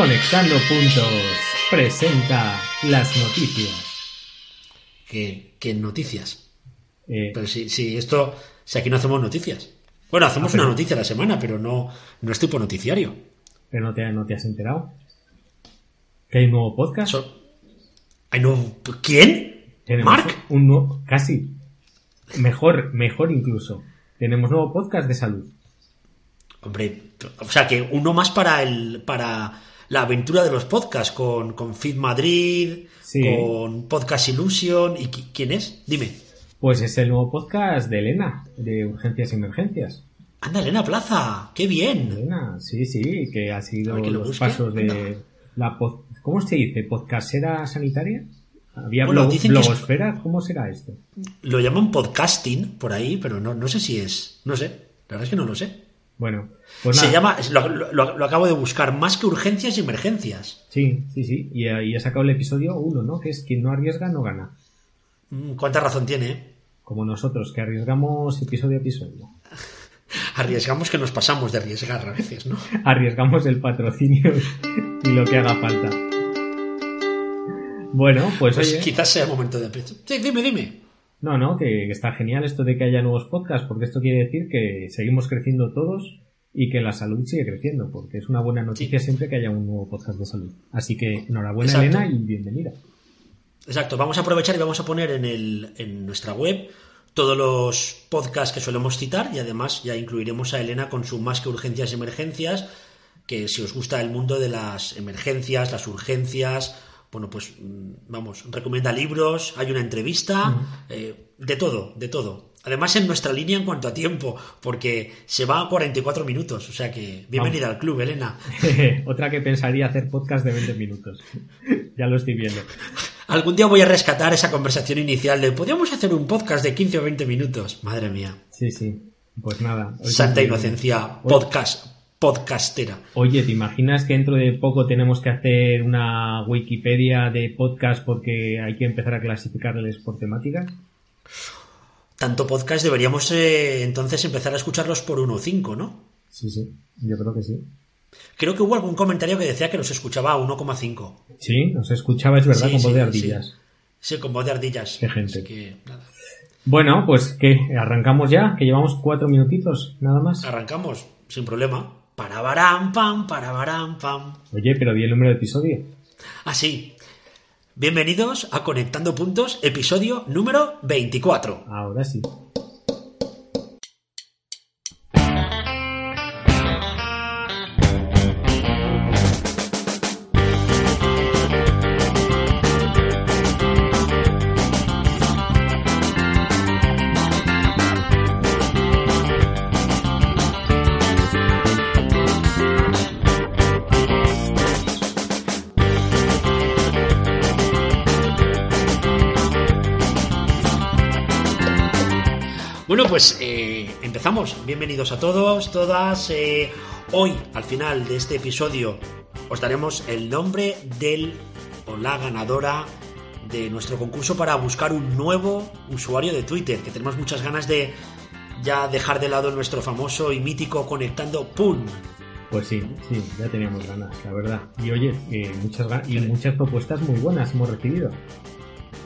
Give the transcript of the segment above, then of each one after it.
Conectando Puntos presenta las noticias. ¿Qué, qué noticias? Eh, Pero si, si esto, si aquí no hacemos noticias. Bueno, hacemos Ah, pero- una noticia a la semana, pero no, no es tipo noticiario. pero no te, no te has enterado. ¿Que hay un nuevo podcast? So- Ay, no, ¿Quién? ¿Mark? Un nuevo, casi. Mejor, mejor incluso. Tenemos nuevo podcast de salud. Hombre, o sea que uno más para el para la aventura de los podcasts con, con Fit Madrid, Sí. con Podcast Illusion. ¿Y qui- quién es? Dime. Pues es el nuevo podcast de Elena, de Urgencias y Emergencias. Anda, Elena Plaza, qué bien. Elena, sí, sí, que ha ver, que lo los busque. pasos de la pod- ¿Cómo se dice? ¿Podcastera sanitaria? ¿Había Bueno, blog- dicen es-? ¿Cómo será esto? Lo llaman podcasting por ahí, pero no, no sé si es. No sé. La verdad es que no lo sé. Bueno, pues Se nada. llama, lo, lo- lo acabo de buscar, más que urgencias y emergencias. Sí, sí, sí. Y, eh, y ha sacado el episodio 1, ¿no? Que es quien no arriesga no gana. Mm, ¿Cuánta razón tiene? eh? Como nosotros, que arriesgamos episodio a episodio. Arriesgamos que nos pasamos de arriesgar a veces, ¿no? Arriesgamos el patrocinio y lo que haga falta. Bueno, pues, Pues oye, quizás sea el momento de. Sí, dime, dime. No, no, que, está genial esto de que haya nuevos podcasts, porque esto quiere decir que seguimos creciendo todos y que la salud sigue creciendo, porque es una buena noticia siempre que haya un nuevo podcast de salud. Así que enhorabuena, Exacto. Elena, y bienvenida. Exacto, vamos a aprovechar y vamos a poner en, el, en nuestra web todos los podcasts que solemos citar y además ya incluiremos a Elena con su Más que urgencias y emergencias, que si os gusta el mundo de las emergencias, las urgencias, bueno, pues mm, vamos, recomienda libros, hay una entrevista, eh, de todo, de todo. Además en nuestra línea en cuanto a tiempo, porque se va a 44 minutos, o sea que bienvenida al club, Elena. Otra que pensaría hacer podcast de 20 minutos. ya lo estoy viendo. Algún día voy a rescatar esa conversación inicial de podríamos hacer un podcast de 15 o 20 minutos. Madre mía. Sí, sí. Pues nada. Santa inocencia, podcast, podcastera. Oye, ¿te imaginas que dentro de poco tenemos que hacer una Wikipedia de podcast porque hay que empezar a clasificarles por temáticas? Tanto podcast deberíamos eh, entonces empezar a escucharlos por 1 o 5, ¿no? Sí, sí, yo creo que sí. Creo que hubo algún comentario que decía que los escuchaba a 1,5. Sí, nos escuchaba, es verdad, Sí, con voz sí, de ardillas. Sí, con voz de ardillas. Qué gente. Así que, nada. Bueno, pues que arrancamos ya, que llevamos cuatro minutitos, nada más. Arrancamos, sin problema. Para baram, pam, para baram, pam. Oye, pero di el número de episodio. Así. Bienvenidos a Conectando Puntos, episodio número 24. Ahora sí. Bienvenidos a todos, todas. Eh, hoy, al final de este episodio, os daremos el nombre del o la ganadora de nuestro concurso para buscar un nuevo usuario de Twitter, que tenemos muchas ganas de ya dejar de lado nuestro famoso y mítico conectando PUN. Pues sí, sí, ya teníamos ganas, la verdad. Y oye, eh, muchas y muchas propuestas muy buenas hemos recibido.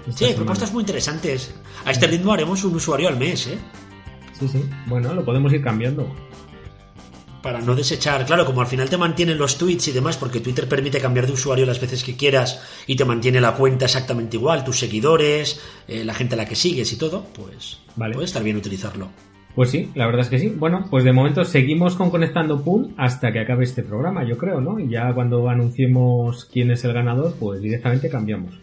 Sí, semana. propuestas muy interesantes. A este ritmo haremos un usuario al mes, ¿eh? Sí, sí. Bueno, lo podemos ir cambiando. Para no desechar, claro, como al final te mantienen los tweets y demás, porque Twitter permite cambiar de usuario las veces que quieras y te mantiene la cuenta exactamente igual, tus seguidores, eh, la gente a la que sigues y todo, pues Vale. puede estar bien utilizarlo. Pues sí, la verdad es que sí. Bueno, pues de momento seguimos con Conectando Pool hasta que acabe este programa, yo creo, ¿no? Y ya cuando anunciemos quién es el ganador, pues directamente cambiamos.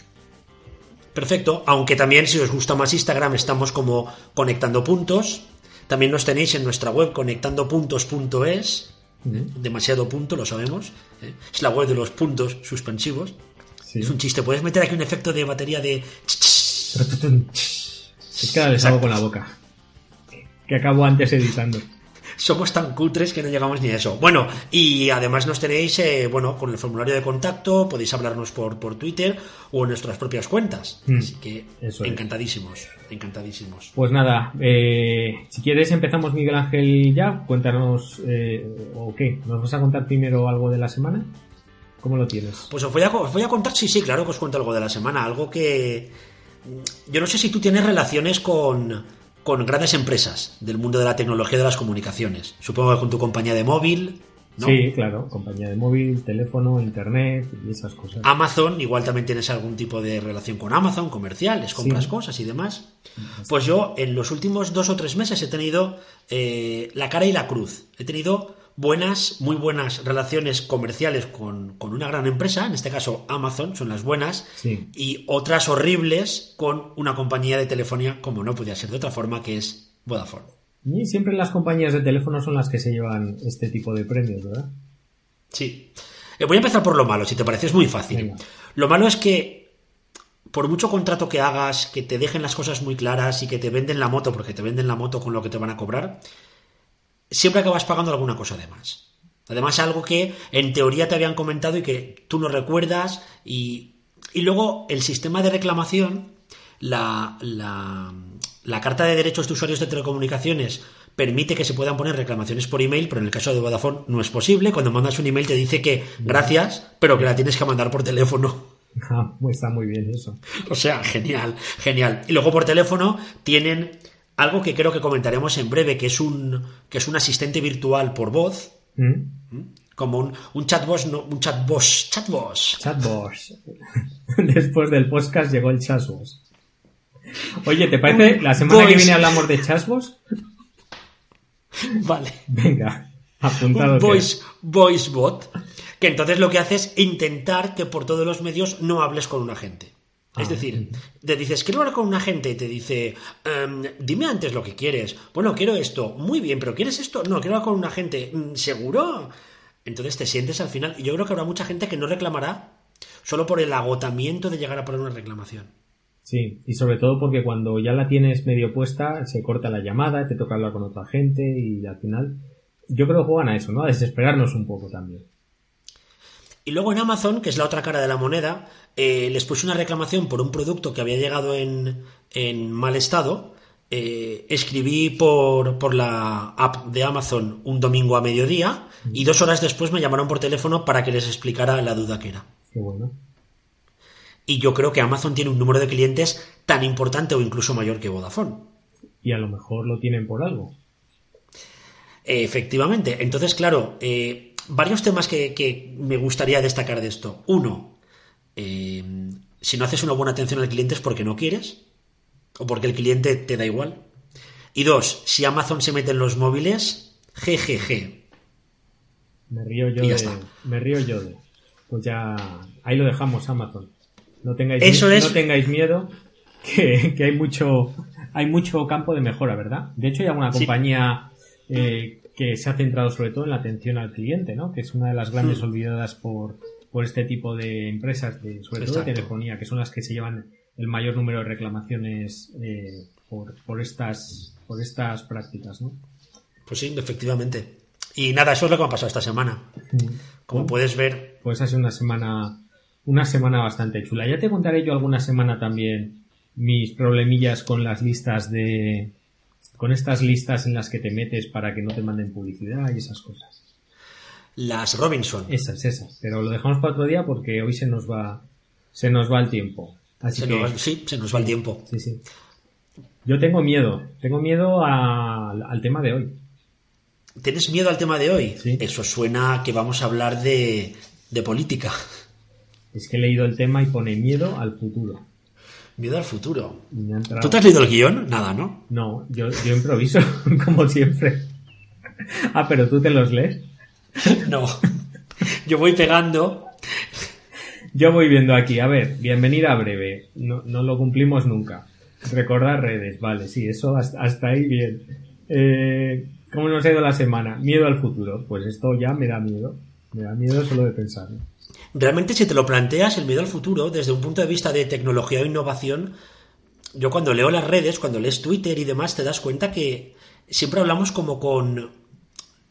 Perfecto, aunque también si os gusta más Instagram estamos como conectando puntos. También nos tenéis en nuestra web conectandopuntos.es. ¿eh? Demasiado punto, lo sabemos. ¿eh? Es la web de los puntos suspensivos. Sí. Es un chiste. Puedes meter aquí un efecto de batería de... Es que ahora les hago con la boca. Que acabo antes editando. Somos tan cutres que no llegamos ni a eso. Bueno, y además nos tenéis, eh, bueno, con el formulario de contacto, podéis hablarnos por, por Twitter o en nuestras propias cuentas. Mm, Así que eso es. encantadísimos, encantadísimos. Pues nada, eh, si quieres empezamos Miguel Ángel ya, cuéntanos, eh, o qué, ¿nos vas a contar primero algo de la semana? ¿Cómo lo tienes? Pues os voy, a, os voy a contar, sí, sí, claro que os cuento algo de la semana, algo que... Yo no sé si tú tienes relaciones con, con grandes empresas del mundo de la tecnología y de las comunicaciones. Supongo que con tu compañía de móvil, ¿no? Sí, claro, compañía de móvil, teléfono, internet y esas cosas. Amazon, igual también tienes algún tipo de relación con Amazon, comerciales, compras Sí. cosas y demás. Pues yo en los últimos dos o tres meses he tenido eh, la cara y la cruz. He tenido buenas, muy buenas relaciones comerciales con, con una gran empresa, en este caso Amazon, son las buenas, Sí. y otras horribles con una compañía de telefonía, como no podía ser de otra forma, que es Vodafone. Y siempre las compañías de teléfono son las que se llevan este tipo de premios, ¿verdad? Sí. Eh, voy a empezar por lo malo, si te parece, es muy fácil. Venga. Lo malo es que, por mucho contrato que hagas, que te dejen las cosas muy claras y que te venden la moto, porque te venden la moto con lo que te van a cobrar, siempre acabas pagando alguna cosa de más. Además, algo que en teoría te habían comentado y que tú no recuerdas. Y, y luego el sistema de reclamación, la, la, la Carta de Derechos de Usuarios de Telecomunicaciones permite que se puedan poner reclamaciones por email, pero en el caso de Vodafone no es posible. Cuando mandas un email te dice que gracias, pero que la tienes que mandar por teléfono. Ah, pues está muy bien eso. O sea, genial, genial. Y luego por teléfono tienen algo que creo que comentaremos en breve, que es un, que es un asistente virtual por voz, ¿Mm? como un, un chatbot, no, un chatbot, chatbot. Chatbots. Después del podcast llegó el Chasbos. Oye, ¿te parece? La semana que viene hablamos de Chasbos. Vale. Venga, apuntado. Un voice, voice bot, que entonces lo que hace es intentar que por todos los medios no hables con un agente. Es Ah, decir, te dices, quiero hablar con un agente y te dice, "Em, dime antes lo que quieres. Bueno, quiero esto. Muy bien, pero ¿quieres esto? No, quiero hablar con un agente. "Mm, ¿Seguro? Entonces te sientes al final, y yo creo que habrá mucha gente que no reclamará solo por el agotamiento de llegar a poner una reclamación. Sí, y sobre todo porque cuando ya la tienes medio puesta, se corta la llamada, te toca hablar con otra gente y al final yo creo que juegan a eso, ¿no? A desesperarnos un poco también. Y luego en Amazon, que es la otra cara de la moneda, eh, les puse una reclamación por un producto que había llegado en, en mal estado. Eh, escribí por, por la app de Amazon un domingo a mediodía y dos horas después me llamaron por teléfono para que les explicara la duda que era. Qué bueno. Y yo creo que Amazon tiene un número de clientes tan importante o incluso mayor que Vodafone. Y a lo mejor lo tienen por algo. Eh, efectivamente. Entonces, claro, eh, varios temas que, que me gustaría destacar de esto. Uno, eh, si no haces una buena atención al cliente es porque no quieres o porque el cliente te da igual. Y dos, si Amazon se mete en los móviles, jejeje. Me río yo Y ya de. está. Me río yo de. Pues ya. Ahí lo dejamos, Amazon. No tengáis, Eso mi- es- no tengáis miedo, que, que hay mucho. Hay mucho campo de mejora, ¿verdad? De hecho, hay alguna Sí. compañía eh, que se ha centrado sobre todo en la atención al cliente, ¿no? Que es una de las grandes Hmm. olvidadas por, por este tipo de empresas, de, sobre todo de Exacto. telefonía, que son las que se llevan el mayor número de reclamaciones eh, por, por estas por estas prácticas, ¿no? Pues sí, efectivamente. Y nada, eso es lo que me ha pasado esta semana. Como Bueno, puedes ver, Pues ha sido una semana, una semana bastante chula. Ya te contaré yo alguna semana también mis problemillas con las listas de, con estas listas en las que te metes para que no te manden publicidad y esas cosas. las Robinson. Esas, esas. Pero lo dejamos para otro día porque hoy se nos va, se nos va el tiempo. Así Se que, nos va- sí, se nos va el tiempo. sí, sí. Yo tengo miedo, tengo miedo a- al tema de hoy. ¿Tienes miedo al tema de hoy? Sí. Eso suena a que vamos a hablar de, de política. Es que he leído el tema y pone miedo al futuro. Miedo al futuro. ¿Tú te has leído el guion? Nada, ¿no? No, yo, yo improviso, como siempre. Ah, pero tú te los lees. No. Yo voy pegando. Yo voy viendo aquí, a ver, bienvenida breve. No, no lo cumplimos nunca. Recordar redes, vale, sí, eso hasta, hasta ahí bien. Eh, ¿Cómo nos ha ido la semana? Miedo al futuro. Pues esto ya me da miedo. Me da miedo solo de pensarlo. Realmente, si te lo planteas, el miedo al futuro, desde un punto de vista de tecnología o innovación, yo cuando leo las redes, cuando lees Twitter y demás, te das cuenta que siempre hablamos como con,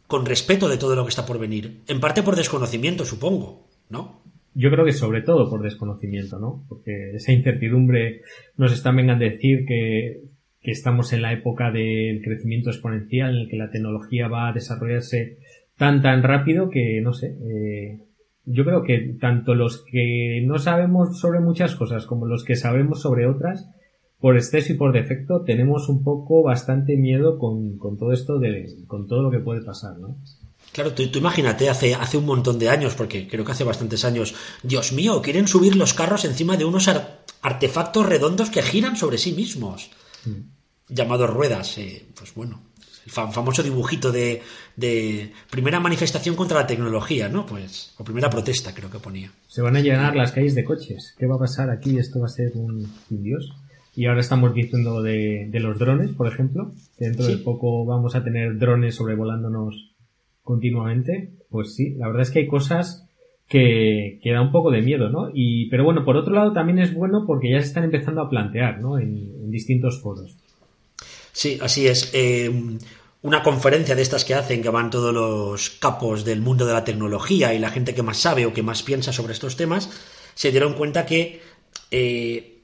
con respeto de todo lo que está por venir. En parte por desconocimiento, supongo, ¿no? Yo creo que sobre todo por desconocimiento, ¿no? Porque esa incertidumbre nos está vengan a decir que, que estamos en la época del crecimiento exponencial en el que la tecnología va a desarrollarse tan tan rápido que, no sé, eh, yo creo que tanto los que no sabemos sobre muchas cosas como los que sabemos sobre otras, por exceso y por defecto, tenemos un poco bastante miedo con, con todo esto de, con todo lo que puede pasar, ¿no? Claro, tú, imagínate hace, hace un montón de años, porque creo que hace bastantes años, Dios mío, quieren subir los carros encima de unos artefactos redondos que giran sobre sí mismos, mm. llamados ruedas. Eh, pues bueno, el famoso dibujito de, de, primera manifestación contra la tecnología, ¿no? Pues, o primera protesta, creo que ponía. Se van a llenar las calles de coches. ¿Qué va a pasar aquí? Esto va a ser un, dios. Y ahora estamos diciendo de, de los drones, por ejemplo. dentro de poco vamos a tener drones sobrevolándonos continuamente, pues sí, la verdad es que hay cosas que, que da un poco de miedo, ¿no? Y, pero bueno, por otro lado también es bueno porque ya se están empezando a plantear, ¿no? En, distintos foros. Sí, así es. Eh, una conferencia de estas que hacen, que van todos los capos del mundo de la tecnología y la gente que más sabe o que más piensa sobre estos temas, se dieron cuenta que eh,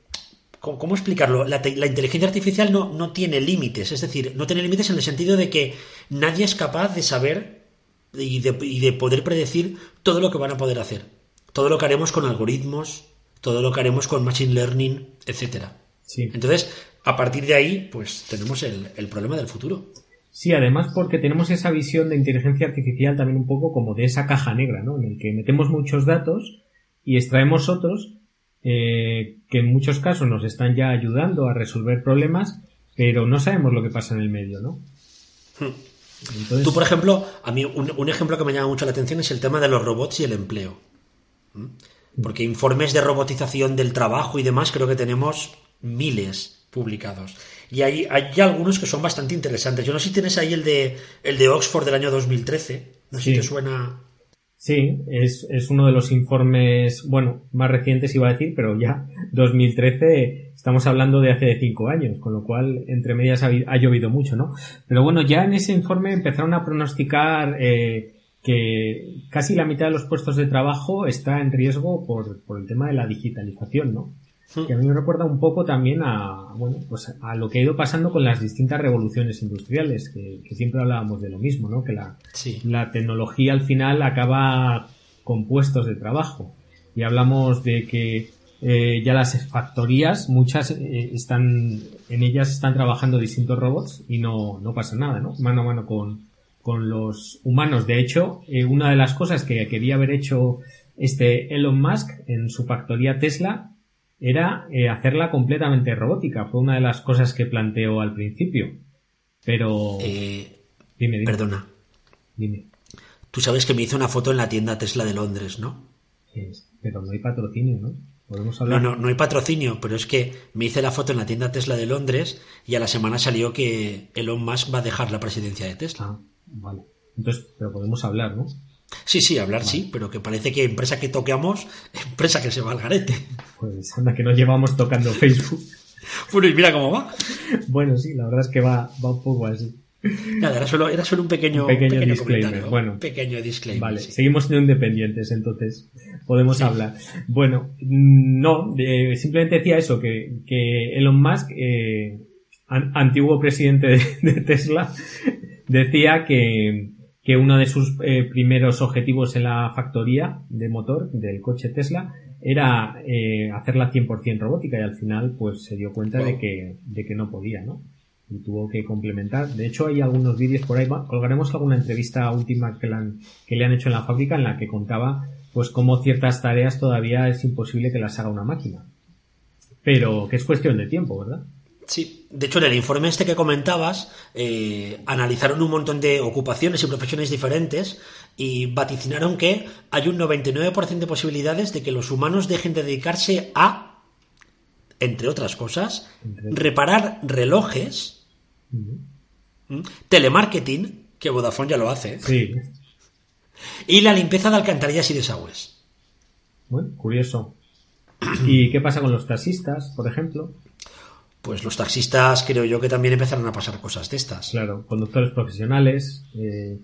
¿Cómo explicarlo? La, inteligencia artificial no, no, tiene límites, es decir, no tiene límites en el sentido de que nadie es capaz de saber y de, poder predecir todo lo que van a poder hacer. Todo lo que haremos con algoritmos, todo lo que haremos con machine learning, etcétera. Sí. Entonces, a partir de ahí, pues tenemos el, el, problema del futuro. Sí, además porque tenemos esa visión de inteligencia artificial también un poco como de esa caja negra, ¿no? En el que metemos muchos datos y extraemos otros eh, que en muchos casos nos están ya ayudando a resolver problemas, pero no sabemos lo que pasa en el medio, ¿no? Hmm. Tú, por ejemplo, a mí un, ejemplo que me llama mucho la atención es el tema de los robots y el empleo. ¿Mm? Porque informes de robotización del trabajo y demás creo que tenemos miles publicados. Y hay, hay algunos que son bastante interesantes. Yo no sé si tienes ahí el de, el de Oxford del año 2013. No sé si te suena. Sí, es, es uno de los informes, bueno, más recientes iba a decir, pero ya 2013 estamos hablando de hace cinco años, con lo cual entre medias ha, llovido mucho, ¿no? Pero bueno, ya en ese informe empezaron a pronosticar eh, que casi la mitad de los puestos de trabajo está en riesgo por, por el tema de la digitalización, ¿no? Que a mí me recuerda un poco también a, bueno, pues a lo que ha ido pasando con las distintas revoluciones industriales, que, siempre hablábamos de lo mismo, ¿no? Que la, la tecnología al final acaba con puestos de trabajo. Y hablamos de que eh, ya las factorías, muchas eh, están, en ellas están trabajando distintos robots y no, no pasa nada, ¿no? Mano a mano con, con los humanos. De hecho, eh, una de las cosas que quería haber hecho este Elon Musk en su factoría Tesla era eh, hacerla completamente robótica. Fue una de las cosas que planteó al principio. Pero... Eh, dime, dime. Perdona. Dime. Tú sabes que me hice una foto en la tienda Tesla de Londres, ¿no? pero no hay patrocinio, ¿no? ¿Podemos hablar? No, no, no hay patrocinio, pero es que me hice la foto en la tienda Tesla de Londres y a la semana salió que Elon Musk va a dejar la presidencia de Tesla. Ah, vale. Entonces, pero podemos hablar, ¿no? Sí, sí, hablar sí, pero que parece que empresa que toqueamos, empresa que se va al garete. Pues anda, que nos llevamos tocando Facebook. bueno, y mira cómo va. Bueno, sí, la verdad es que va, va un poco así. Nada, era solo, era solo un pequeño, pequeño, disclaimer. Bueno, pequeño disclaimer. Vale, seguimos siendo independientes, entonces podemos hablar. Bueno, no, simplemente decía eso, que, que Elon Musk, eh, antiguo presidente de Tesla, decía que, que uno de sus eh, primeros objetivos en la factoría de motor del coche Tesla era eh, hacerla 100% robótica y al final pues se dio cuenta de, que, de que no podía, ¿no? Y tuvo que complementar. De hecho hay algunos vídeos por ahí, colgaremos alguna entrevista última que, que le han hecho en la fábrica en la que contaba pues cómo ciertas tareas todavía es imposible que las haga una máquina. Pero que es cuestión de tiempo, ¿verdad? Sí, de hecho en el informe este que comentabas eh, analizaron un montón de ocupaciones y profesiones diferentes y vaticinaron que hay un 99% de posibilidades de que los humanos dejen de dedicarse a, entre otras cosas, reparar relojes, telemarketing, que Vodafone ya lo hace, y la limpieza de alcantarillas y desagües. Bueno, curioso. ¿Y qué pasa con los taxistas, por ejemplo? Pues los taxistas creo yo que también empezaron a pasar cosas de estas. Claro, conductores profesionales. Eh,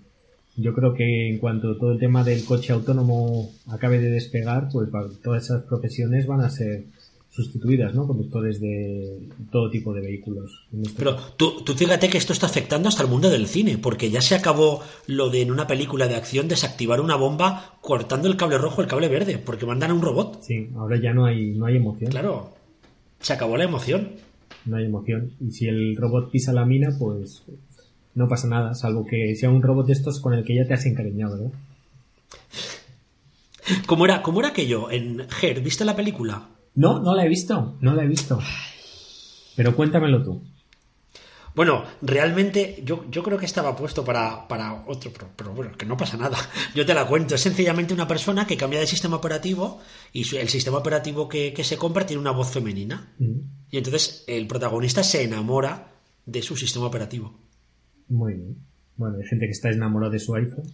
yo creo que en cuanto todo el tema del coche autónomo acabe de despegar, pues todas esas profesiones van a ser sustituidas, ¿no? Conductores de todo tipo de vehículos. Este Pero tú, tú fíjate que esto está afectando hasta el mundo del cine, porque ya se acabó lo de en una película de acción desactivar una bomba cortando el cable rojo el cable verde, porque mandan a un robot. Sí, ahora ya no hay, no hay emoción. Claro, se acabó la emoción. No hay emoción. Y si el robot pisa la mina, pues no pasa nada, salvo que sea un robot de estos con el que ya te has encariñado, ¿no? ¿Cómo era, cómo era aquello? En Her, ¿viste la película? No, no la he visto, no la he visto. Pero cuéntamelo tú. Bueno, realmente yo, yo creo que estaba puesto para, para otro, pero, bueno, que no pasa nada. Yo te la cuento. Es sencillamente una persona que cambia de sistema operativo y el sistema operativo que, se compra tiene una voz femenina. Mm. Y entonces el protagonista se enamora de su sistema operativo. Muy bien. Bueno, hay gente que está enamorada de su iPhone.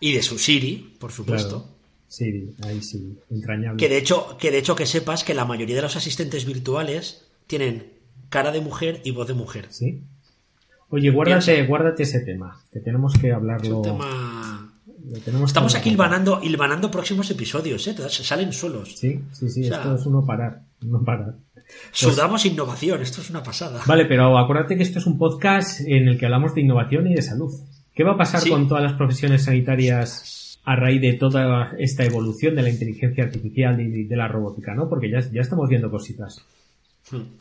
Y de su Siri, por supuesto. Siri, ahí sí, entrañable. Que de hecho, que de hecho que sepas que la mayoría de los asistentes virtuales tienen cara de mujer y voz de mujer. Sí. Oye, guárdate, guárdate ese tema, que tenemos que hablarlo. Estamos aquí hilvanando, próximos episodios, ¿eh? Salen solos. Sí, sí, sí, esto es uno parar, no parar. Sudamos innovación, esto es una pasada. Vale, pero acuérdate que esto es un podcast en el que hablamos de innovación y de salud. ¿Qué va a pasar con todas las profesiones sanitarias a raíz de toda esta evolución de la inteligencia artificial y de la robótica, ¿no? Porque ya, ya estamos viendo cositas.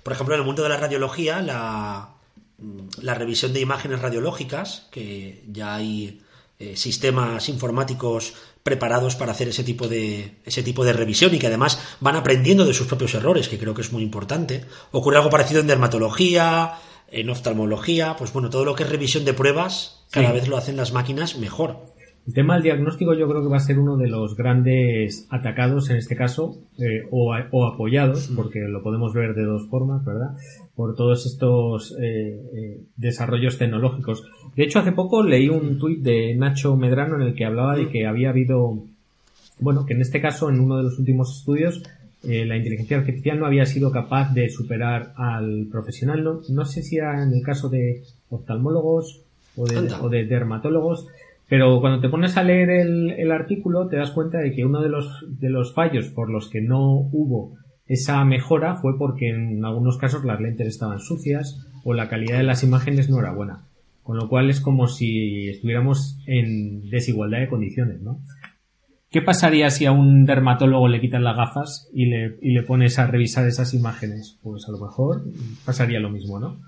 Por ejemplo, en el mundo de la radiología, la, mm, la revisión de imágenes radiológicas, que ya hay eh, sistemas informáticos preparados para hacer ese tipo de ese tipo de revisión y que además van aprendiendo de sus propios errores, que creo que es muy importante. Ocurre algo parecido en dermatología, en oftalmología, pues bueno, todo lo que es revisión de pruebas, cada vez lo hacen las máquinas mejor. El tema del diagnóstico yo creo que va a ser uno de los grandes atacados en este caso, eh, o, apoyados, porque lo podemos ver de dos formas, ¿verdad? Por todos estos eh, eh, desarrollos tecnológicos. De hecho, hace poco leí un tuit de Nacho Medrano en el que hablaba de que había habido, bueno, que en este caso, en uno de los últimos estudios, la inteligencia artificial no había sido capaz de superar al profesional. No, no sé si era en el caso de oftalmólogos o de, o de dermatólogos, pero cuando te pones a leer el, artículo te das cuenta de que uno de los, de los fallos por los que no hubo esa mejora fue porque en algunos casos las lentes estaban sucias o la calidad de las imágenes no era buena. Con lo cual es como si estuviéramos en desigualdad de condiciones, ¿no? ¿Qué pasaría si a un dermatólogo le quitan las gafas y le, y le pones a revisar esas imágenes? Pues a lo mejor pasaría lo mismo, ¿no?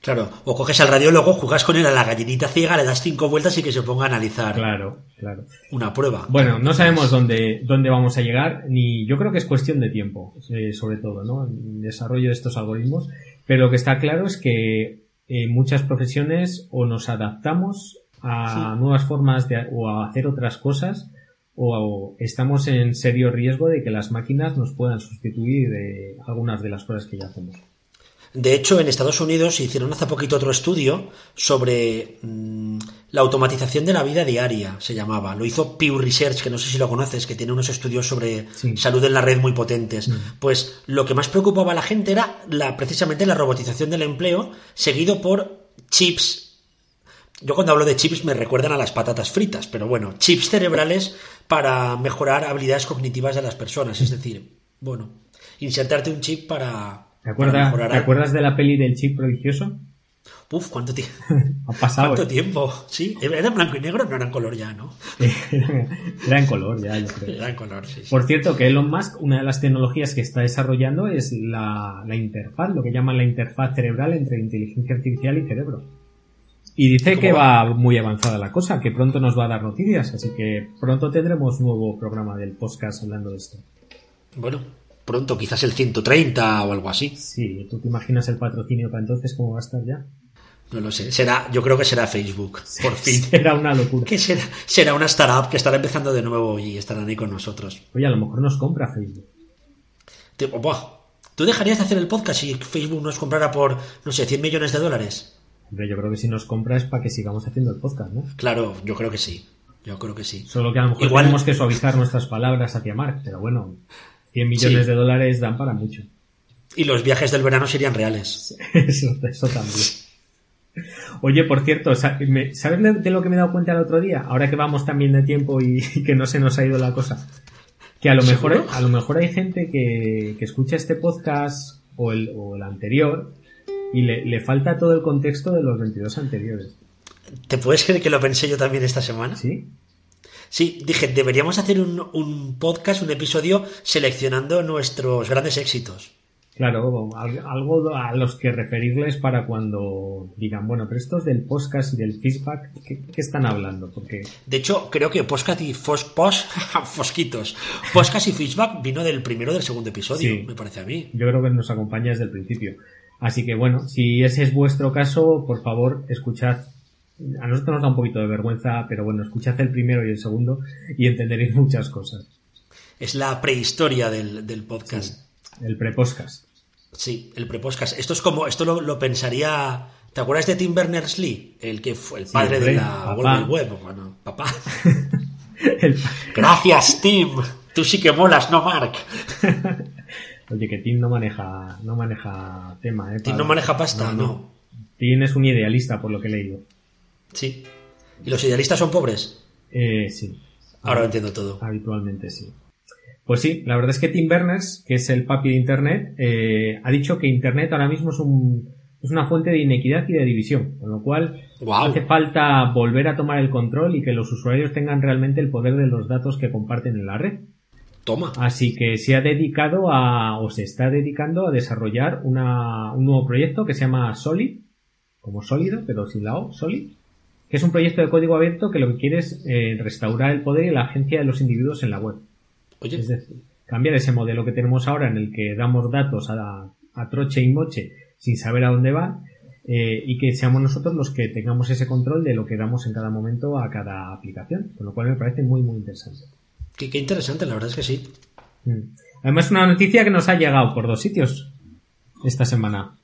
Claro, o coges al radiólogo, jugas con él a la gallinita ciega, le das cinco vueltas y que se ponga a analizar. Claro, claro. Una prueba. Bueno, no sabemos dónde, dónde vamos a llegar, ni yo creo que es cuestión de tiempo, eh, sobre todo, ¿no? El desarrollo de estos algoritmos. Pero lo que está claro es que en muchas profesiones o nos adaptamos a nuevas formas de, o a hacer otras cosas, o estamos en serio riesgo de que las máquinas nos puedan sustituir de algunas de las cosas que ya hacemos. De hecho, en Estados Unidos hicieron hace poquito otro estudio sobre mm, la automatización de la vida diaria, se llamaba. Lo hizo Pew Research, que no sé si lo conoces, que tiene unos estudios sobre salud en la red muy potentes. Mm. Pues lo que más preocupaba a la gente era la, precisamente la robotización del empleo, seguido por chips. Yo cuando hablo de chips me recuerdan a las patatas fritas, pero bueno, chips cerebrales para mejorar habilidades cognitivas de las personas. Es decir, bueno, insertarte un chip para ¿Te, acuerdas, de la peli del chip prodigioso? Uf, ¿cuánto tiempo? ha pasado. ¿Cuánto tiempo? Sí, era blanco y negro, no era en color ya, ¿no? era en color ya, yo creo. Era en color, sí, Por cierto, que Elon Musk, una de las tecnologías que está desarrollando es la, interfaz, lo que llaman la interfaz cerebral entre inteligencia artificial y cerebro. Y dice que va? va muy avanzada la cosa, que pronto nos va a dar noticias, así que pronto tendremos nuevo programa del podcast hablando de esto. Bueno, pronto, quizás el 130 o algo así. Sí, ¿tú te imaginas el patrocinio para entonces cómo va a estar ya? No lo sé, será, yo creo que será Facebook, por fin. Será una locura. Que será, será una startup que estará empezando de nuevo y estarán ahí con nosotros. Oye, a lo mejor nos compra Facebook. ¿Tú dejarías de hacer el podcast si Facebook nos comprara por, no sé, 100 millones de dólares? Hombre, yo creo que si nos compra es para que sigamos haciendo el podcast, ¿no? Claro, yo creo que sí. Yo creo que sí. Solo que a lo mejor tenemos que suavizar nuestras palabras hacia Mark, pero bueno, 100 millones de dólares dan para mucho. Y los viajes del verano serían reales. Eso, también. Oye, por cierto, ¿sabes de lo que me he dado cuenta el otro día? Ahora que vamos también de tiempo y que no se nos ha ido la cosa. Que a lo mejor, a lo mejor hay gente que, que escucha este podcast o el, o el anterior y le, le falta todo el contexto de los 22 anteriores. ¿Te puedes creer que lo pensé yo también esta semana? ¿Sí? Sí, dije, deberíamos hacer un, un podcast, un episodio seleccionando nuestros grandes éxitos. Claro, algo a los que referirles para cuando digan, bueno, pero estos del podcast y del feedback, ¿qué, qué están hablando? Porque... De hecho, creo que podcast y fos, pos, fosquitos. Podcast y feedback vino del primero o del segundo episodio, Sí. me parece a mí. Yo creo que nos acompaña desde el principio. Así que bueno, si ese es vuestro caso, por favor, escuchad. A nosotros nos da un poquito de vergüenza, pero bueno, escuchad el primero y el segundo y entenderéis muchas cosas. Es la prehistoria del, del podcast. El pre-podcast. Sí, el prepodcast. Esto es como, esto lo, lo pensaría. ¿Te acuerdas de Tim Berners-Lee? El que fue el padre hombre, de la. World Web. Bueno, papá. El- Gracias, Tim. Tú sí que molas, no Mark. Oye, que Tim no maneja, no maneja tema, ¿eh? Tim no maneja pasta, no. Tim es un idealista, por lo que he leído. Sí. ¿Y los idealistas son pobres? Eh, sí. Ahora lo entiendo todo. Habitualmente sí. Pues sí, la verdad es que Tim Berners, que es el papi de Internet, eh, ha dicho que Internet ahora mismo es, un, es una fuente de inequidad y de división, con lo cual hace falta volver a tomar el control y que los usuarios tengan realmente el poder de los datos que comparten en la red. Toma. Así que se ha dedicado a, o se está dedicando a desarrollar una, un nuevo proyecto que se llama Solid, como sólido, pero sin la O, Solid, que es un proyecto de código abierto que lo que quiere es eh, restaurar el poder y la agencia de los individuos en la web. Oye, Es decir, cambiar ese modelo que tenemos ahora en el que damos datos a, a troche y moche sin saber a dónde van eh, y que seamos nosotros los que tengamos ese control de lo que damos en cada momento a cada aplicación, con lo cual me parece muy muy interesante. qué, qué interesante, la verdad es que sí. Mm. Además, una noticia que nos ha llegado por dos sitios esta semana.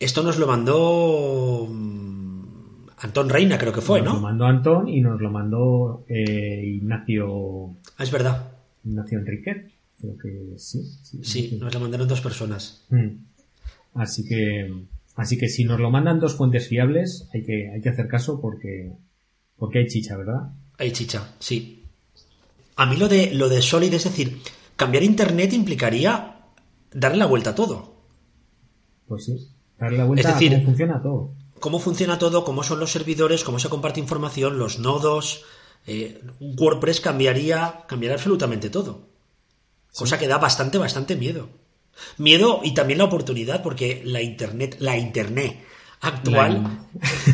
Esto nos lo mandó mm, Antón Reina, creo que fue, nos lo ¿no? mandó Antón y nos lo mandó eh, Ignacio, Ah, es verdad. Ignacio Enriquez. Creo que sí. sí, nos lo mandaron dos personas. Mm. Así que, así que si nos lo mandan dos fuentes fiables, hay que, hay que hacer caso porque, porque hay chicha, ¿verdad? Hay chicha, sí. A mí lo de, lo de Solid, es decir, cambiar Internet implicaría darle la vuelta a todo. Pues sí. Darle la vuelta Es decir- a cómo funciona todo. Cómo funciona todo, cómo son los servidores, cómo se comparte información, los nodos. eh, WordPress cambiaría, cambiaría absolutamente todo. Cosa que da bastante, bastante miedo. Miedo y también la oportunidad, porque la Internet, la Internet actual.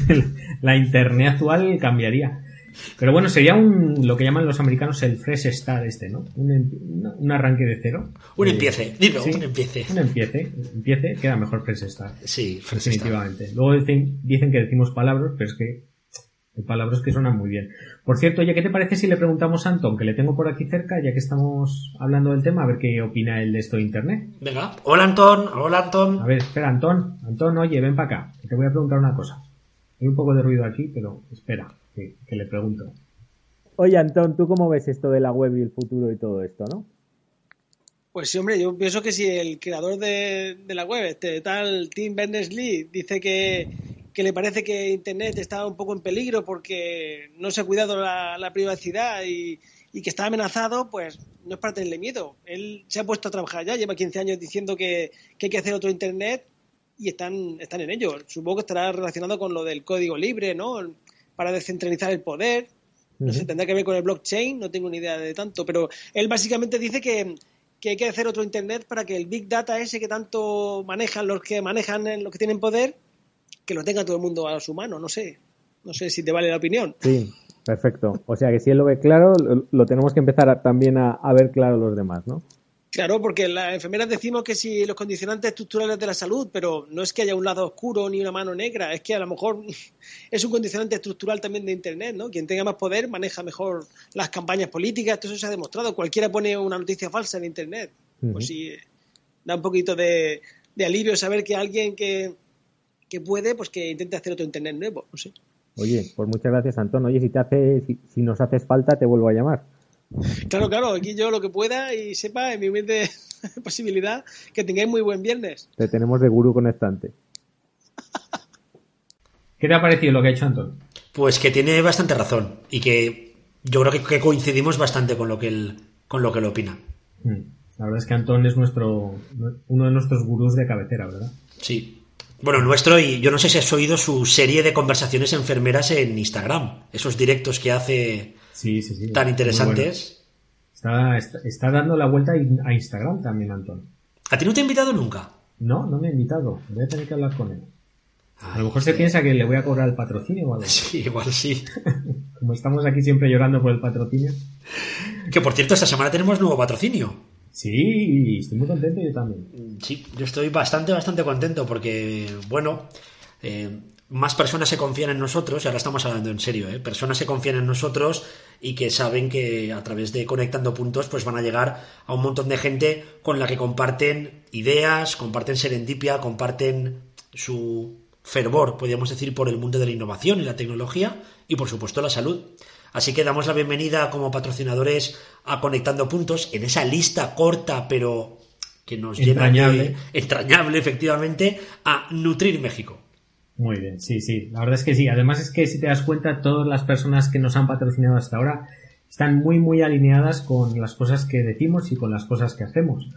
La, la internet actual cambiaría. Pero bueno, sería un, lo que llaman los americanos el fresh start este, ¿no? Un, em- un arranque de cero. Un Eh, empiece, dilo, sí, un empiece. Un empiece, empiece, queda mejor fresh start. Sí, Fresh Start. Definitivamente. Luego dicen, dicen que decimos palabras, pero es que hay palabras que suenan muy bien. Por cierto, oye, ¿qué te parece si le preguntamos a Anton, que le tengo por aquí cerca, ya que estamos hablando del tema, a ver qué opina él de esto de Internet? Venga. Hola Antón, hola A Antón. ver, espera, Antón. Antón, oye, ven para acá, te voy a preguntar una cosa. Hay un poco de ruido aquí, pero espera, que, que le pregunto. Oye, Antón, ¿tú cómo ves esto de la web y el futuro y todo esto, no? Pues sí, hombre, yo pienso que si el creador de, de la web, este tal Tim Berners-Lee, dice que, que le parece que Internet está un poco en peligro porque no se ha cuidado la, la privacidad y, y que está amenazado, pues no es para tenerle miedo. Él se ha puesto a trabajar ya, lleva 15 años diciendo que, que hay que hacer otro Internet y están, están en ello. Supongo que estará relacionado con lo del código libre, ¿no? Para descentralizar el poder. No sé, tendrá que ver con el blockchain, no tengo ni idea de tanto, pero él básicamente dice que, que hay que hacer otro Internet para que el Big Data ese que tanto manejan los que manejan, eh, los que tienen poder, que lo tenga todo el mundo a su mano, no sé. No sé si te vale la opinión. Sí, perfecto. O sea que si él lo ve claro, lo, lo tenemos que empezar a- también a, a ver claro los demás, ¿no? Claro, porque las enfermeras decimos que si los condicionantes estructurales de la salud, pero no es que haya un lado oscuro ni una mano negra, es que a lo mejor es un condicionante estructural también de Internet, ¿no? Quien tenga más poder maneja mejor las campañas políticas, todo eso se ha demostrado. Cualquiera pone una noticia falsa en Internet. Ujú. Pues sí, da un poquito de, de alivio saber que alguien que, que puede, pues que intente hacer otro Internet nuevo, no sé. Oye, pues muchas gracias, Antón. Oye, si te hace, si, si nos haces falta, te vuelvo a llamar. Claro, claro, aquí yo lo que pueda y sepa, en mi humilde posibilidad, que tengáis muy buen viernes. Te tenemos de gurú conectante. ¿Qué te ha parecido lo que ha hecho Antón? Pues que tiene bastante razón y que yo creo que, que coincidimos bastante con lo que él con lo que lo opina. Mm. La verdad es que Antón es nuestro uno de nuestros gurús de cabecera, ¿verdad? Sí. Bueno, nuestro, y yo no sé si has oído su serie de conversaciones enfermeras en Instagram, esos directos que hace Sí, sí, sí. tan interesantes. bueno. Está, está, está dando la vuelta a Instagram también, Antón. ¿A ti no te he invitado nunca? No, no me ha invitado. Voy a tener que hablar con él. A Ay, lo mejor se piensa que le voy a cobrar el patrocinio o algo. Sí, igual sí. Como estamos aquí siempre llorando por el patrocinio. Que por cierto, esta semana tenemos nuevo patrocinio. Sí, estoy muy contento yo también. Sí, yo estoy bastante, bastante contento porque, bueno, eh, más personas se confían en nosotros, y ahora estamos hablando en serio, ¿eh? personas se confían en nosotros y que saben que a través de Conectando Puntos pues van a llegar a un montón de gente con la que comparten ideas, comparten serendipia, comparten su fervor, podríamos decir, por el mundo de la innovación y la tecnología y por supuesto la salud. Así que damos la bienvenida como patrocinadores a Conectando Puntos en esa lista corta pero que nos llena Entrañable. de entrañable efectivamente a Nutrir México. Muy bien, sí, sí. La verdad es que sí. Además es que si te das cuenta, todas las personas que nos han patrocinado hasta ahora están muy, muy alineadas con las cosas que decimos y con las cosas que hacemos.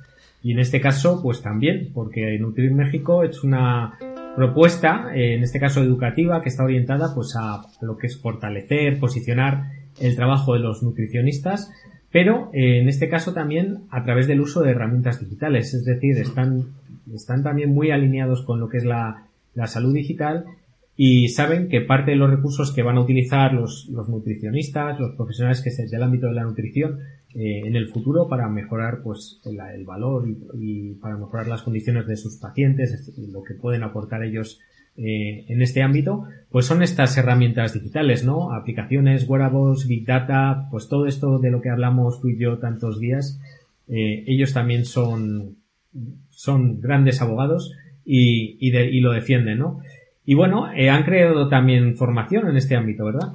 Y en este caso, pues también, porque Nutrir México es una propuesta, eh, en este caso educativa, que está orientada pues a, lo que es fortalecer, posicionar el trabajo de los nutricionistas, pero eh, en este caso también a través del uso de herramientas digitales, es decir, están, están también muy alineados con lo que es la, la salud digital y saben que parte de los recursos que van a utilizar los, nutricionistas, los profesionales que se del ámbito de la nutrición eh, en el futuro para mejorar pues el, valor y, y, para mejorar las condiciones de sus pacientes, lo que pueden aportar ellos eh, en este ámbito, pues son estas herramientas digitales, ¿no? Aplicaciones, wearables, big data, pues todo esto de lo que hablamos tú y yo tantos días, eh, ellos también son, son grandes abogados y, y, de, y lo defienden, ¿no? Y bueno, eh, han creado también formación en este ámbito, ¿verdad?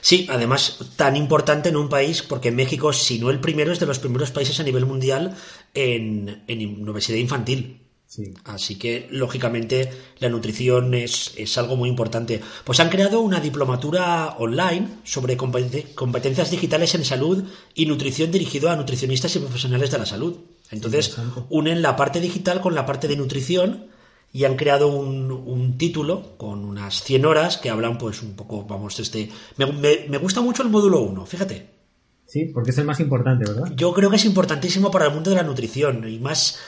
Sí, además tan importante en un país, porque México, si no el primero, es de los primeros países a nivel mundial en, en obesidad infantil. Sí. Así que, lógicamente, la nutrición es, es, algo muy importante. Pues han creado una diplomatura online sobre competencias digitales en salud y nutrición dirigido a nutricionistas y profesionales de la salud. Entonces, unen la parte digital con la parte de nutrición y han creado un, un, título con unas 100 horas que hablan pues un poco, vamos, este... Me, me, me, gusta mucho el módulo 1, fíjate. Sí, porque es el más importante, ¿verdad? Yo creo que es importantísimo para el mundo de la nutrición y más,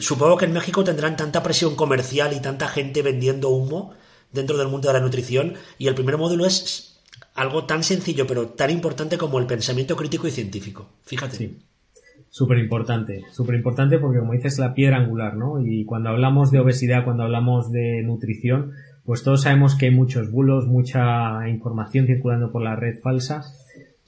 supongo que en México tendrán tanta presión comercial y tanta gente vendiendo humo dentro del mundo de la nutrición y el primer módulo es algo tan sencillo pero tan importante como el pensamiento crítico y científico, fíjate. Sí. Súper importante, súper importante porque como dices la piedra angular, ¿no? Y cuando hablamos de obesidad, cuando hablamos de nutrición, pues todos sabemos que hay muchos bulos, mucha información circulando por la red falsa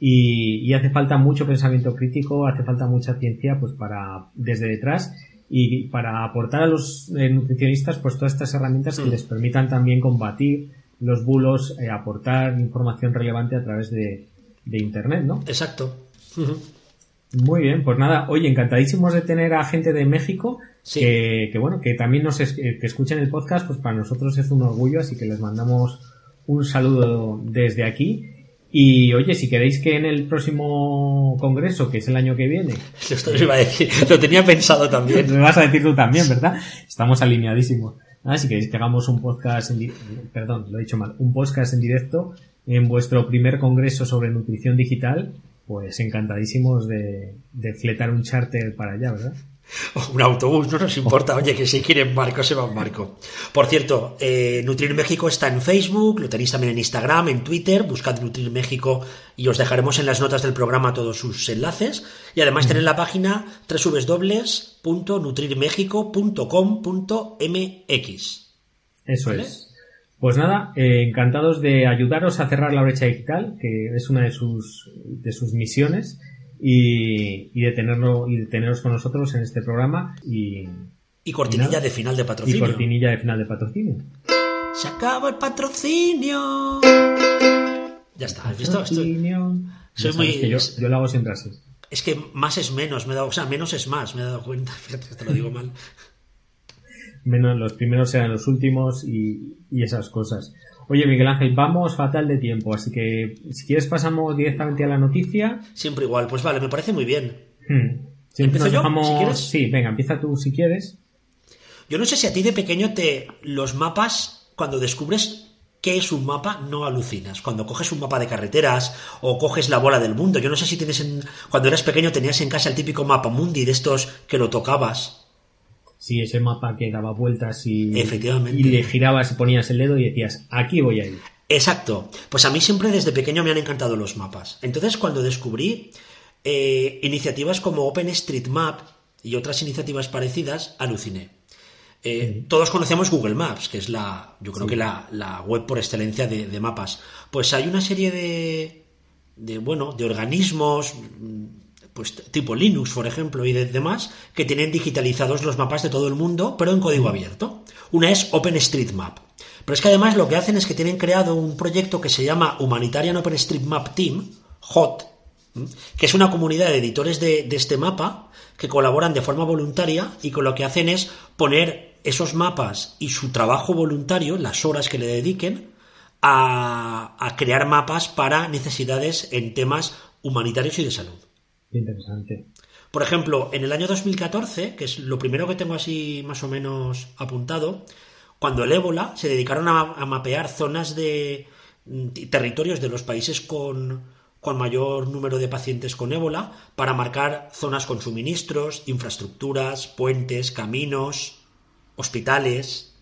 y, y, hace falta mucho pensamiento crítico, hace falta mucha ciencia pues para desde detrás y para aportar a los eh, nutricionistas pues todas estas herramientas que les permitan también combatir los bulos, eh, aportar información relevante a través de, de internet, ¿no? Exacto. Uh -huh. Muy bien, pues nada, oye, encantadísimos de tener a gente de México sí. que, que, bueno, que también nos es, que escuchen el podcast, pues para nosotros es un orgullo, así que les mandamos un saludo desde aquí. Y oye, si queréis que en el próximo congreso, que es el año que viene. Esto lo iba a decir, lo tenía pensado también. Lo vas a decir tú también, ¿verdad? Estamos alineadísimos. Nada, si queréis que hagamos un podcast en perdón, lo he dicho mal, un podcast en directo en vuestro primer congreso sobre nutrición digital, pues encantadísimos de, de fletar un charter para allá, ¿verdad? Un autobús, no nos importa. Oye, que si quieren barco, se va en barco. Por cierto, eh, Nutrir México está en Facebook, lo tenéis también en Instagram, en Twitter. Buscad Nutrir México y os dejaremos en las notas del programa todos sus enlaces. Y además tenéis la página www.nutrirmexico.com.mx. Eso ¿vale? es. Pues nada, eh, encantados de ayudaros a cerrar la brecha digital, que es una de sus, de sus misiones y, y, de tenerlo y de teneros con nosotros en este programa y y cortinilla y de final de patrocinio. y cortinilla de final de patrocinio. Se acaba el patrocinio. Ya está has visto patrocinio. soy muy que yo, yo, lo hago siempre así es que más es menos me he dado o sea menos es más me he dado cuenta fíjate que te lo digo mal menos los primeros eran los últimos y, y esas cosas Oye, Miguel Ángel, vamos fatal de tiempo, así que si quieres pasamos directamente a la noticia. Siempre igual, pues vale, me parece muy bien. Hmm. Siempre ¿Empiezo nos yo, dejamos- si quieres? Sí, venga, empieza tú si quieres. Yo no sé si a ti de pequeño te los mapas, cuando descubres qué es un mapa, no alucinas. Cuando coges un mapa de carreteras o coges la bola del mundo. Yo no sé si tienes en, cuando eras pequeño tenías en casa el típico mapa mundi de estos que lo tocabas. Sí, ese mapa que daba vueltas y, Efectivamente. y le girabas y ponías el dedo y decías, aquí voy a ir. Exacto. Pues a mí siempre desde pequeño me han encantado los mapas. Entonces cuando descubrí eh, iniciativas como OpenStreetMap y otras iniciativas parecidas, aluciné. Eh, Todos conocemos Google Maps, que es la, yo creo que la, la web por excelencia de, de mapas. Pues hay una serie de, de, bueno, de organismos, pues tipo Linux, por ejemplo, y de demás, que tienen digitalizados los mapas de todo el mundo, pero en código abierto. Una es OpenStreetMap. Pero es que además lo que hacen es que tienen creado un proyecto que se llama Humanitarian OpenStreetMap Team, HOT, que es una comunidad de editores de, este mapa que colaboran de forma voluntaria y con lo que hacen es poner esos mapas y su trabajo voluntario, las horas que le dediquen, a crear mapas para necesidades en temas humanitarios y de salud. Interesante. Por ejemplo, en el año 2014, que es lo primero que tengo así más o menos apuntado, cuando el ébola se dedicaron a, a mapear zonas de mm, territorios de los países con, con mayor número de pacientes con ébola para marcar zonas con suministros, infraestructuras, puentes, caminos, hospitales,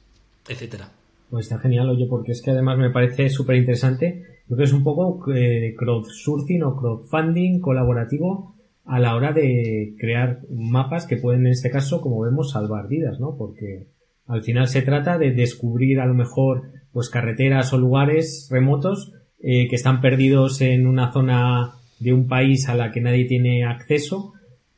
etcétera. Pues está genial, oye, porque es que además me parece súper interesante. Creo que es un poco eh, crowdsourcing o crowdfunding colaborativo a la hora de crear mapas que pueden, en este caso, como vemos, salvar vidas, ¿no? Porque al final se trata de descubrir a lo mejor pues carreteras o lugares remotos eh, que están perdidos en una zona de un país a la que nadie tiene acceso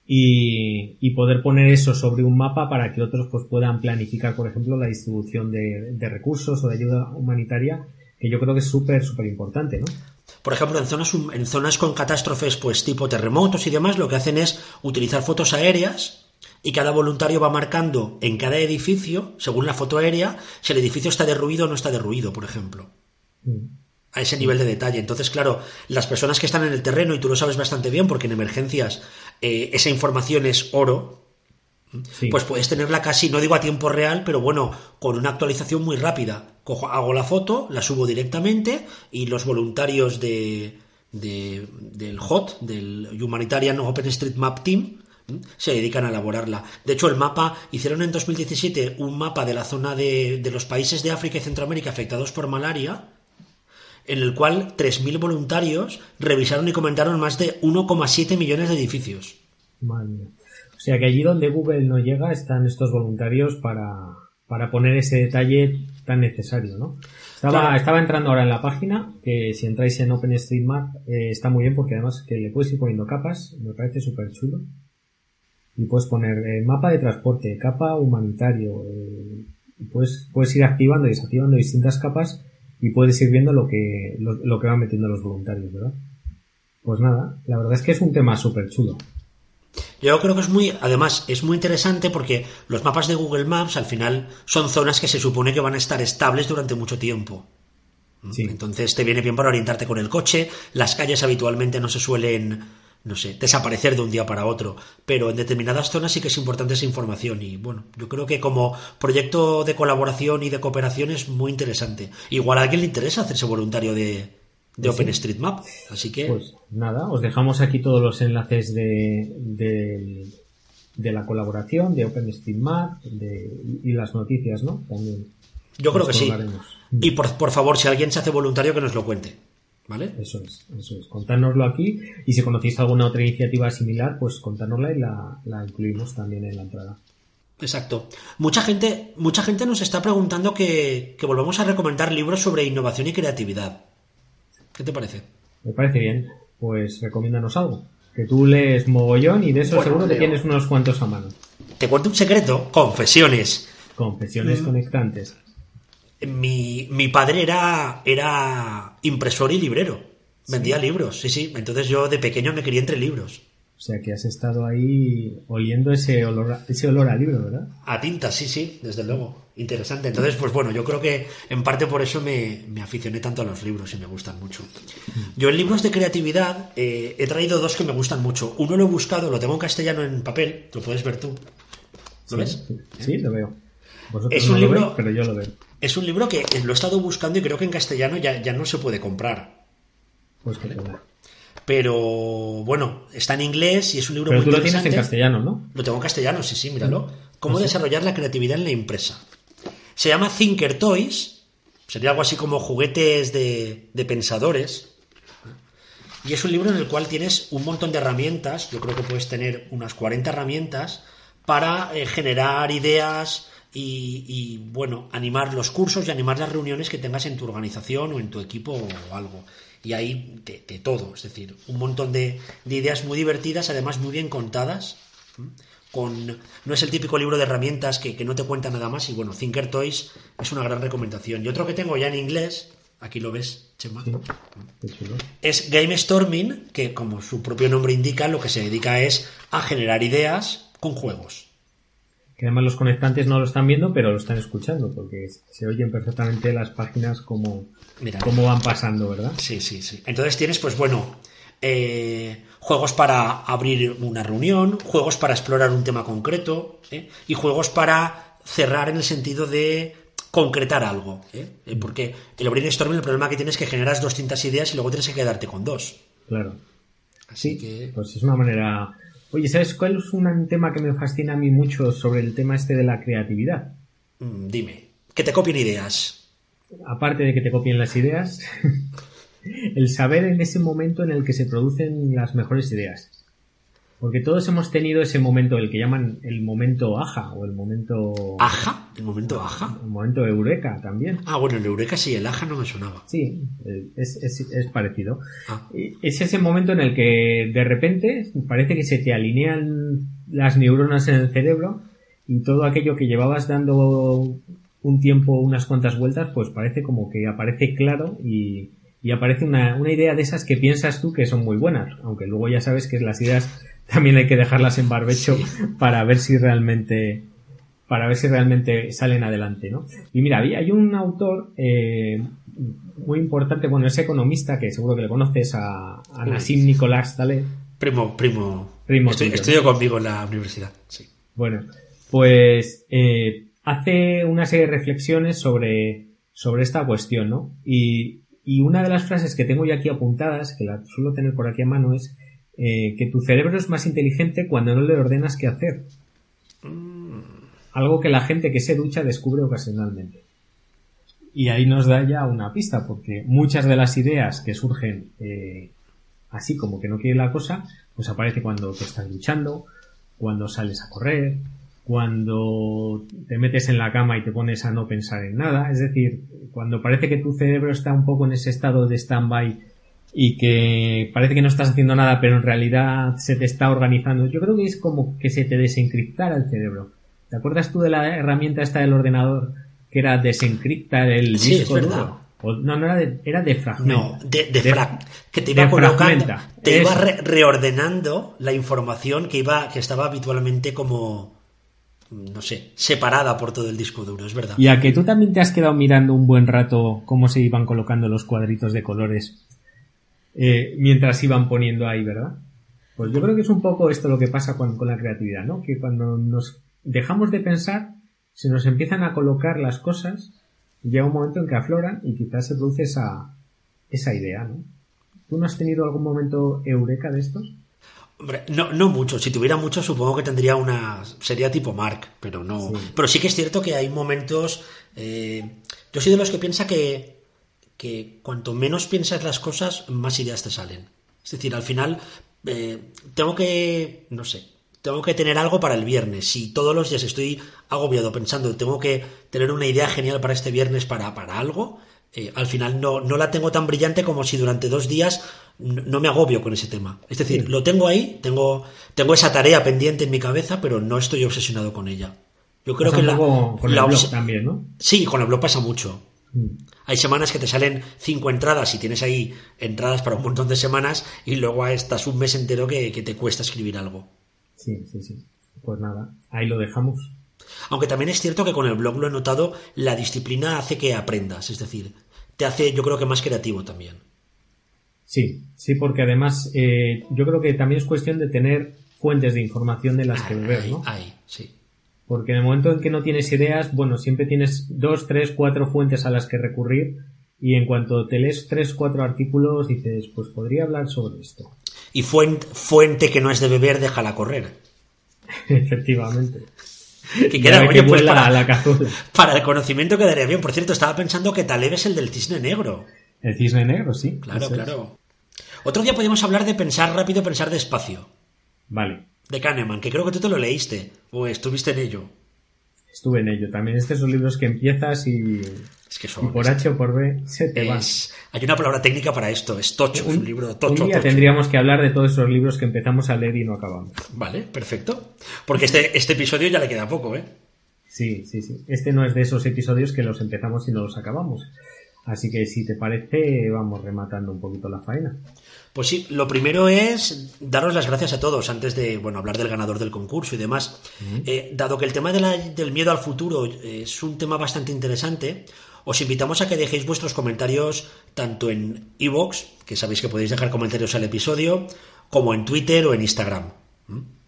y, y poder poner eso sobre un mapa para que otros pues puedan planificar, por ejemplo, la distribución de, recursos o de ayuda humanitaria, que yo creo que es súper, súper importante, ¿no? Por ejemplo, en zonas, en zonas con catástrofes pues tipo terremotos y demás, lo que hacen es utilizar fotos aéreas y cada voluntario va marcando en cada edificio, según la foto aérea, si el edificio está derruido o no está derruido, por ejemplo. Mm. A ese nivel de detalle. Entonces, claro, las personas que están en el terreno, y tú lo sabes bastante bien, porque en emergencias eh, esa información es oro, Sí. pues puedes tenerla casi, no digo a tiempo real, pero bueno, con una actualización muy rápida. Hago la foto, la subo directamente y los voluntarios de, de- del HOT, del Humanitarian OpenStreetMap Team, se dedican a elaborarla. De hecho, el mapa, hicieron en 2017 un mapa de la zona de, de los países de África y Centroamérica afectados por malaria, en el cual 3.000 voluntarios revisaron y comentaron más de 1,7 millones de edificios. Madre mía. O sea que allí donde Google no llega están estos voluntarios para, para poner ese detalle tan necesario, ¿no? Estaba, Claro. estaba entrando ahora en la página, que si entráis en OpenStreetMap eh, está muy bien porque además que le puedes ir poniendo capas, me parece súper chulo. Y puedes poner eh, mapa de transporte, capa humanitario, eh, y puedes, puedes ir activando y desactivando distintas capas y puedes ir viendo lo que, lo, lo que van metiendo los voluntarios, ¿verdad? Pues nada, la verdad es que es un tema súper chulo. Yo creo que es muy, además, es muy interesante porque los mapas de Google Maps al final son zonas que se supone que van a estar estables durante mucho tiempo. Sí. Entonces te viene bien para orientarte con el coche. Las calles habitualmente no se suelen, no sé, desaparecer de un día para otro. Pero en determinadas zonas sí que es importante esa información. Y bueno, yo creo que como proyecto de colaboración y de cooperación es muy interesante. Igual a alguien le interesa hacerse voluntario de, de OpenStreetMap. Así que Pues nada, os dejamos aquí todos los enlaces de, de, de la colaboración, de OpenStreetMap de, y las noticias, ¿no? También. yo creo que sí. Y por, por favor, si alguien se hace voluntario, que nos lo cuente. ¿Vale? Eso es, eso es. Contárnoslo aquí y si conocéis alguna otra iniciativa similar, pues contárnosla y la, la incluimos también en la entrada. Exacto. Mucha gente, mucha gente nos está preguntando que, que volvamos a recomendar libros sobre innovación y creatividad. ¿Qué te parece? Me parece bien. Pues recomiéndanos algo. Que tú lees mogollón y de eso Bueno, seguro que tienes unos cuantos a mano. Te cuento un secreto. Confesiones. Confesiones Mm. conectantes. Mi, mi padre era, era impresor y librero. Vendía libros, sí, sí. Entonces yo de pequeño me crié entre libros. Sea que has estado ahí oliendo ese olor, a, ese olor a libro, ¿verdad? A tinta, sí, sí, desde luego. Interesante. Entonces, pues bueno, yo creo que en parte por eso me, me aficioné tanto a los libros y me gustan mucho. Yo en libros de creatividad eh, he traído dos que me gustan mucho. Uno lo he buscado, lo tengo en castellano en papel, lo puedes ver tú. ¿Lo ves? Sí, lo veo. Vosotros Es un no lo libro- veis, pero yo lo veo. Es un libro que lo he estado buscando y creo que en castellano ya, ya no se puede comprar. Pues que tenga. Pero bueno, está en inglés y es un libro Pero muy tú lo tienes en interesante. castellano, ¿no? Lo tengo en castellano, sí, sí, míralo. ¿Cómo ¿Ah, desarrollar la creatividad en la empresa? Se llama Thinker Toys. Sería algo así como juguetes de, de pensadores. Y es un libro en el cual tienes un montón de herramientas. Yo creo que puedes tener unas 40 herramientas para eh, generar ideas y, y, bueno, animar los cursos y animar las reuniones que tengas en tu organización o en tu equipo o algo. Y hay de, de todo, es decir, un montón de, de ideas muy divertidas, además muy bien contadas con no es el típico libro de herramientas que, que no te cuenta nada más y bueno, Thinker Toys es una gran recomendación. Y otro que tengo ya en inglés, aquí lo ves, Chema, Sí. Es Game Storming, que como su propio nombre indica, lo que se dedica es a generar ideas con juegos. Que además los conectantes no lo están viendo, pero lo están escuchando, porque se oyen perfectamente las páginas como, Mira. como van pasando, ¿verdad? Sí, sí, sí. Entonces tienes, pues bueno, eh, juegos para abrir una reunión, juegos para explorar un tema concreto ¿eh? y juegos para cerrar en el sentido de concretar algo. ¿eh? Eh, Porque el brainstorming el problema que tienes es que generas 200 ideas y luego tienes que quedarte con dos. Claro. Así Sí, que... pues es una manera... Oye, ¿sabes cuál es un tema que me fascina a mí mucho sobre el tema este de la creatividad? mm, Dime, que te copien ideas. Aparte de que te copien las ideas, el saber en ese momento en el que se producen las mejores ideas. Porque todos hemos tenido ese momento, el que llaman el momento aja o el momento... ¿Aja? ¿El momento aja? El momento eureka también. Ah, bueno, el Eureka sí, el aja no me sonaba. Sí, eh, es, es, es parecido. Ah. Es ese momento en el que de repente parece que se te alinean las neuronas en el cerebro y todo aquello que llevabas dando un tiempo, unas cuantas vueltas, pues parece como que aparece claro y, y aparece una, una idea de esas que piensas tú que son muy buenas, aunque luego ya sabes que las ideas también hay que dejarlas en barbecho para ver si realmente para ver si realmente salen adelante, ¿no? Y mira, hay un autor eh, muy importante, bueno, es economista, que seguro que le conoces, a, a Nassim Nicolás Taleb. Primo, primo. Primo Estoy- tuyo, estudio conmigo en la universidad. Sí. Bueno, pues eh, hace una serie de reflexiones sobre, sobre esta cuestión, ¿no? Y, y una de las frases que tengo yo aquí apuntadas, que la suelo tener por aquí a mano, es eh, que tu cerebro es más inteligente cuando no le ordenas qué hacer. Algo que la gente que se ducha descubre ocasionalmente. Y ahí nos da ya una pista, porque muchas de las ideas que surgen eh, así como que no quiere la cosa, pues aparece cuando te estás duchando, cuando sales a correr, cuando te metes en la cama y te pones a no pensar en nada, es decir, cuando parece que tu cerebro está un poco en ese estado de stand-by y que parece que no estás haciendo nada, pero en realidad se te está organizando. Yo creo que es como que se te desencriptara el cerebro. ¿Te acuerdas tú de la herramienta esta del ordenador que era desencriptar el Sí, es disco verdad. O- no, no era de, era. No, de, de que te iba colocando, te iba re- reordenando la información que iba, que estaba habitualmente como, no sé, separada por todo el disco duro, es verdad. Y a que tú también te has quedado mirando un buen rato cómo se iban colocando los cuadritos de colores eh, mientras iban poniendo ahí, ¿verdad? Pues yo creo que es un poco esto lo que pasa con, con la creatividad, ¿no? Que cuando nos dejamos de pensar, se nos empiezan a colocar las cosas y llega un momento en que afloran y quizás se produce esa, esa idea, ¿no? ¿Tú no has tenido algún momento eureka de estos? Hombre, no, no mucho. Si tuviera mucho, supongo que tendría una. Sería tipo Mark, pero no. Sí. Pero sí que es cierto que hay momentos. eh, yo soy de los que piensa que, que cuanto menos piensas las cosas, más ideas te salen. Es decir, al final, eh, tengo que. No sé. Tengo que tener algo para el viernes. Si todos los días estoy agobiado pensando, tengo que tener una idea genial para este viernes para, para algo, eh, al final no, no la tengo tan brillante como si durante dos días no, me agobio con ese tema. Es decir, lo tengo ahí, tengo, tengo esa tarea pendiente en mi cabeza, pero no estoy obsesionado con ella. Yo creo Pasa que un la, poco con la el blog también, ¿no? Sí, con el blog pasa mucho. Mm. Hay semanas que te salen cinco entradas y tienes ahí entradas para un montón de semanas y luego estás un mes entero que, que te cuesta escribir algo. Sí, sí, sí. Pues nada, ahí lo dejamos. Aunque también es cierto que con el blog lo he notado, la disciplina hace que aprendas, es decir, te hace yo creo que más creativo también. Sí, sí, porque además eh, yo creo que también es cuestión de tener fuentes de información de las que beber, ¿no? Sí. Porque en el momento en que no tienes ideas, bueno, siempre tienes dos, tres, cuatro fuentes a las que recurrir y en cuanto te lees tres, cuatro artículos dices, pues podría hablar sobre esto. Y fuente, fuente que no es de beber, déjala correr. Efectivamente. Que queda, oye, que pues para, a la cazuela. para el conocimiento quedaría bien. Por cierto, estaba pensando que Taleb es el del cisne negro. El cisne negro, sí. Claro, es. claro. Otro día podríamos hablar de pensar rápido, pensar despacio. Vale, De Kahneman, que creo que tú te lo leíste. O estuviste en ello. estuve en ello. También estos son libros que empiezas y, Es que y por H o por B se te van. hay una palabra técnica para esto. Es tocho. es un libro tocho. un día tocho. tendríamos que hablar de todos esos libros que empezamos a leer y no acabamos. Vale, perfecto. Porque este, este episodio ya le queda poco, ¿eh? Sí, sí, sí. Este no es de esos episodios que los empezamos y no los acabamos. Así que si te parece, vamos rematando un poquito la faena. Pues sí, lo primero es daros las gracias a todos antes de bueno hablar del ganador del concurso y demás. Eh, dado que el tema de la- del miedo al futuro eh, es un tema bastante interesante, os invitamos a que dejéis vuestros comentarios tanto en iVoox, que sabéis que podéis dejar comentarios al episodio, como en Twitter o en Instagram.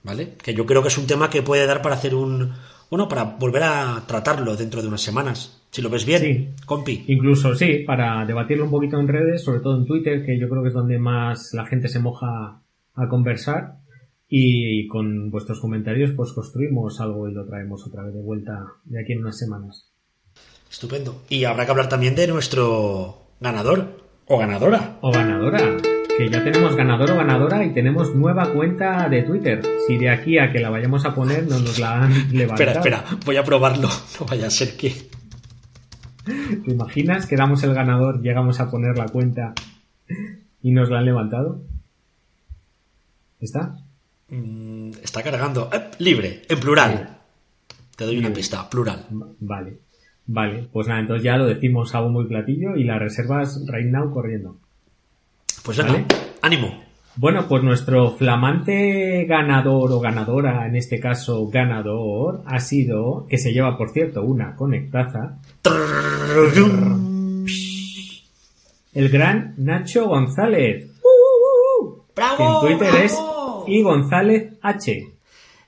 ¿Vale? Que yo creo que es un tema que puede dar para hacer un. Bueno, para volver a tratarlo dentro de unas semanas. Si lo ves bien, Sí. compi. Incluso sí, para debatirlo un poquito en redes, sobre todo en Twitter, que yo creo que es donde más la gente se moja a conversar. Y con vuestros comentarios, pues construimos algo y lo traemos otra vez de vuelta de aquí en unas semanas. Estupendo. Y habrá que hablar también de nuestro ganador o ganadora. O ganadora, que ya tenemos ganador o ganadora y tenemos nueva cuenta de Twitter. Si de aquí a que la vayamos a poner no nos la han levantado. Espera, espera, voy a probarlo. No vaya a ser que. ¿Te imaginas que damos el ganador, llegamos a poner la cuenta y nos la han levantado? ¿Está? Mm, está cargando. Eh, libre, en plural. Te doy una pista, plural. Va- Vale. Vale, pues nada, entonces ya lo decimos a bombo y platillo y las reservas right now corriendo. Pues Vale. ánimo. Bueno, pues nuestro flamante ganador o ganadora, en este caso ganador, ha sido, que se lleva por cierto una conectaza, el gran Nacho González, que ¡Bravo! en Twitter es y González H.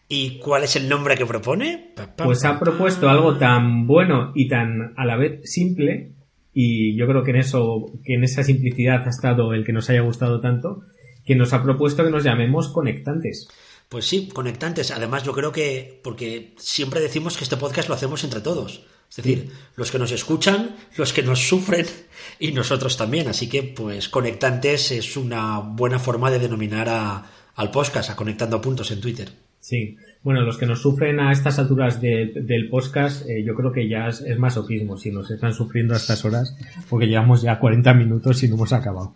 ¿Y cuál es el nombre que propone? Pa, pa, Pues ha propuesto algo tan bueno y tan a la vez simple y yo creo que en eso, que en esa simplicidad ha estado el que nos haya gustado tanto, que nos ha propuesto que nos llamemos conectantes. Pues sí, conectantes. Además, yo creo que, porque siempre decimos que este podcast lo hacemos entre todos. Es decir, los que nos escuchan, los que nos sufren y nosotros también. Así que, pues, conectantes es una buena forma de denominar a- al podcast, a Conectando Puntos en Twitter. Sí. Bueno, los que nos sufren a estas alturas de- del podcast, eh, yo creo que ya es, es masoquismo si nos están sufriendo a estas horas, porque llevamos ya 40 minutos y no hemos acabado.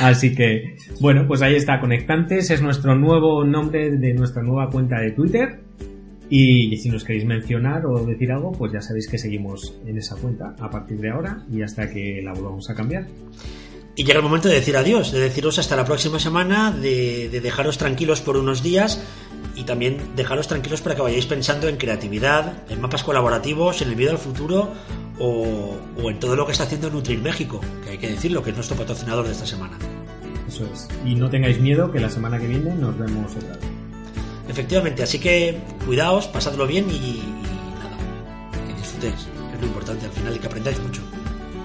Así que, bueno, pues ahí está, Conectantes es nuestro nuevo nombre de nuestra nueva cuenta de Twitter. Y si nos queréis mencionar o decir algo, pues ya sabéis que seguimos en esa cuenta a partir de ahora y hasta que la volvamos a cambiar. Y llega el momento de decir adiós, de deciros hasta la próxima semana, de dejaros tranquilos por unos días y también dejaros tranquilos para que vayáis pensando en creatividad, en mapas colaborativos, en el miedo al futuro o, o en todo lo que está haciendo Nutrir México, que hay que decirlo, que es nuestro patrocinador de esta semana. Eso es. Y no tengáis miedo que la semana que viene nos vemos otra vez. Efectivamente, así que cuidaos, pasadlo bien y, y nada, que disfrutéis, que es lo importante al final y que aprendáis mucho.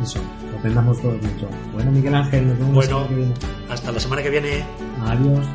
Eso, aprendamos todos mucho. Bueno, Miguel Ángel, nos vemos la Bueno, semana que viene. hasta la semana que viene. Adiós.